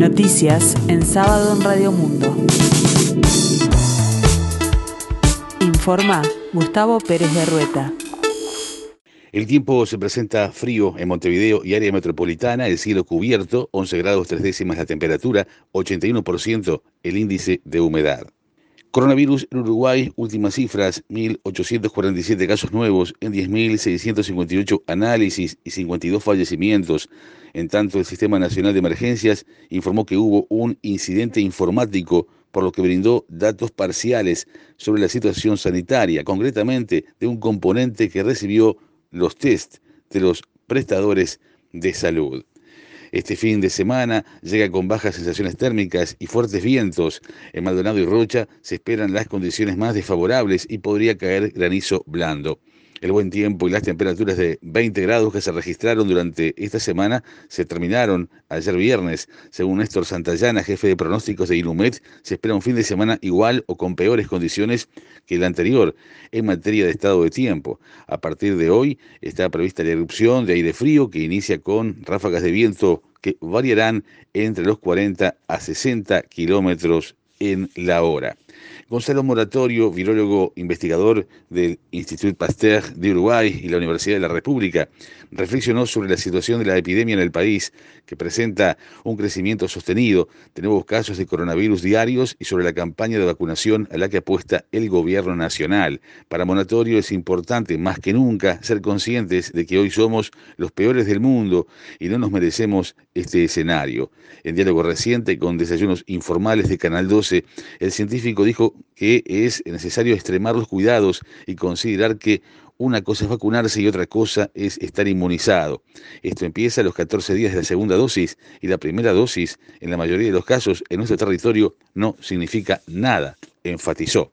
Noticias en sábado en Radio Mundo. Informa Gustavo Pérez de Rueta. El tiempo se presenta frío en Montevideo y área metropolitana, el cielo cubierto, 11 grados 3 décimas la temperatura, 81% el índice de humedad. Coronavirus en Uruguay, últimas cifras, 1.847 casos nuevos en 10.658 análisis y 52 fallecimientos. En tanto, el Sistema Nacional de Emergencias informó que hubo un incidente informático, por lo que brindó datos parciales sobre la situación sanitaria, concretamente de un componente que recibió los test de los prestadores de salud. Este fin de semana llega con bajas sensaciones térmicas y fuertes vientos. En Maldonado y Rocha se esperan las condiciones más desfavorables y podría caer granizo blando. El buen tiempo y las temperaturas de 20 grados que se registraron durante esta semana se terminaron ayer viernes. Según Néstor Santayana, jefe de pronósticos de Inumet, se espera un fin de semana igual o con peores condiciones que el anterior en materia de estado de tiempo. A partir de hoy está prevista la erupción de aire frío que inicia con ráfagas de viento que variarán entre los 40 a 60 kilómetros en la hora. Gonzalo Moratorio, virólogo investigador del Institut Pasteur de Uruguay y la Universidad de la República, reflexionó sobre la situación de la epidemia en el país, que presenta un crecimiento sostenido de nuevos casos de coronavirus diarios y sobre la campaña de vacunación a la que apuesta el gobierno nacional. Para Moratorio es importante, más que nunca, ser conscientes de que hoy somos los peores del mundo y no nos merecemos este escenario. En diálogo reciente con desayunos informales de Canal 12, el científico dijo que es necesario extremar los cuidados y considerar que una cosa es vacunarse y otra cosa es estar inmunizado. Esto empieza a los 14 días de la segunda dosis y la primera dosis, en la mayoría de los casos, en nuestro territorio no significa nada, enfatizó.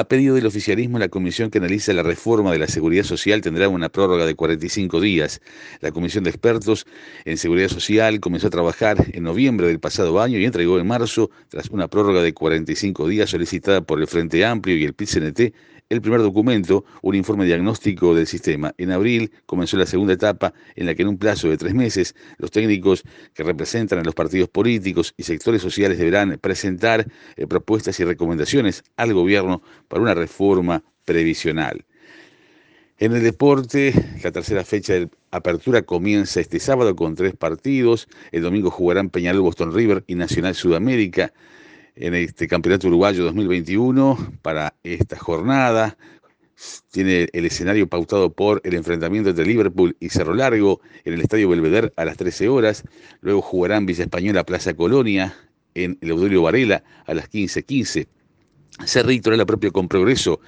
A pedido del oficialismo, la comisión que analiza la reforma de la seguridad social tendrá una prórroga de 45 días. La comisión de expertos en seguridad social comenzó a trabajar en noviembre del pasado año y entregó en marzo, tras una prórroga de 45 días solicitada por el Frente Amplio y el PIT-CNT, el primer documento, un informe diagnóstico del sistema. En abril comenzó la segunda etapa en la que en un plazo de tres meses los técnicos que representan a los partidos políticos y sectores sociales deberán presentar eh, propuestas y recomendaciones al gobierno para una reforma previsional. En el deporte, la tercera fecha de apertura comienza este sábado con tres partidos. El domingo jugarán Peñarol, Boston River y Nacional Sudamérica en este Campeonato Uruguayo 2021 para esta jornada. Tiene el escenario pautado por el enfrentamiento entre Liverpool y Cerro Largo en el Estadio Belvedere a las 13 horas. Luego jugarán Villa Española Plaza Colonia en el Varela a las 15.15. Cerrito la propio con progreso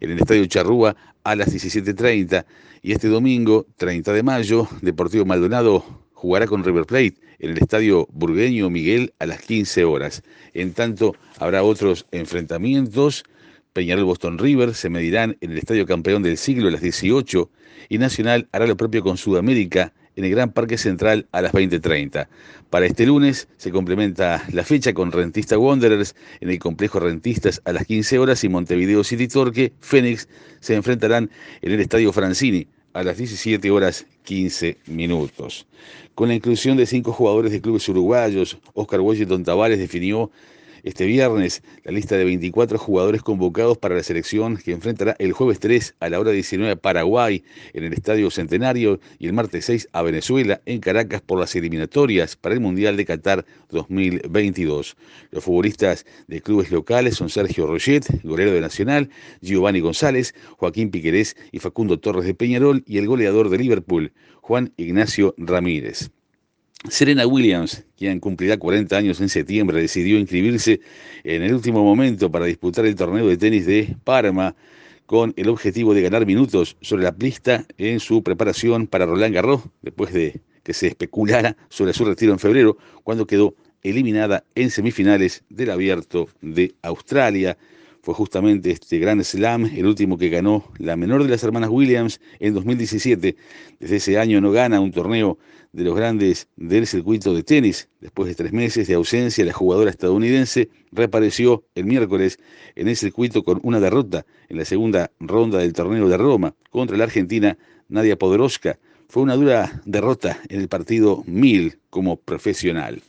en el Estadio Charrúa a las 17.30. Y este domingo, 30 de mayo, Deportivo Maldonado jugará con River Plate en el Estadio Burgueño Miguel a las 15 horas. En tanto, habrá otros enfrentamientos. Peñarol Boston River se medirán en el Estadio Campeón del Siglo a las 18 y Nacional hará lo propio con Sudamérica en el Gran Parque Central a las 20.30. Para este lunes se complementa la fecha con Rentista Wanderers en el complejo Rentistas a las 15 horas y Montevideo City Torque, Fénix se enfrentarán en el Estadio Francini a las 17 horas 15 minutos. Con la inclusión de cinco jugadores de clubes uruguayos, Oscar Washington Tavares definió este viernes la lista de 24 jugadores convocados para la selección que enfrentará el jueves 3 a la hora 19 a Paraguay en el Estadio Centenario y el martes 6 a Venezuela en Caracas por las eliminatorias para el Mundial de Qatar 2022. Los futbolistas de clubes locales son Sergio Roget, golero de Nacional, Giovanni González, Joaquín Piquerés y Facundo Torres de Peñarol y el goleador de Liverpool, Juan Ignacio Ramírez. Serena Williams, quien cumplirá 40 años en septiembre, decidió inscribirse en el último momento para disputar el torneo de tenis de Parma con el objetivo de ganar minutos sobre la pista en su preparación para Roland Garros, después de que se especulara sobre su retiro en febrero, cuando quedó eliminada en semifinales del Abierto de Australia. Fue justamente este Grand Slam el último que ganó la menor de las hermanas Williams en 2017. Desde ese año no gana un torneo de los grandes del circuito de tenis. Después de tres meses de ausencia, la jugadora estadounidense reapareció el miércoles en el circuito con una derrota en la segunda ronda del torneo de Roma contra la argentina Nadia Podoroska. Fue una dura derrota en el partido 1000 como profesional.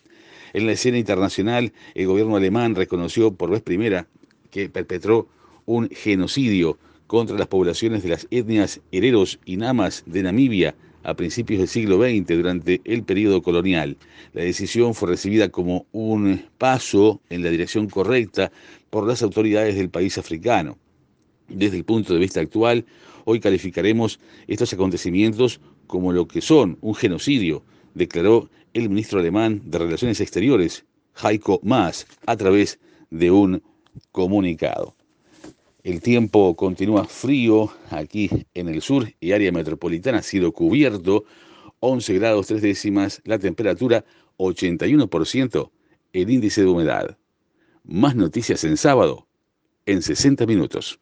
En la escena internacional, el gobierno alemán reconoció por vez primera que perpetró un genocidio contra las poblaciones de las etnias hereros y namas de Namibia a principios del siglo XX durante el periodo colonial. La decisión fue recibida como un paso en la dirección correcta por las autoridades del país africano. Desde el punto de vista actual, hoy calificaremos estos acontecimientos como lo que son un genocidio, declaró el ministro alemán de Relaciones Exteriores, Heiko Maas, a través de un comunicado. El tiempo continúa frío aquí en el sur y área metropolitana ha sido cubierto, 11 grados 3 décimas, la temperatura 81%, el índice de humedad. Más noticias en sábado, en 60 minutos.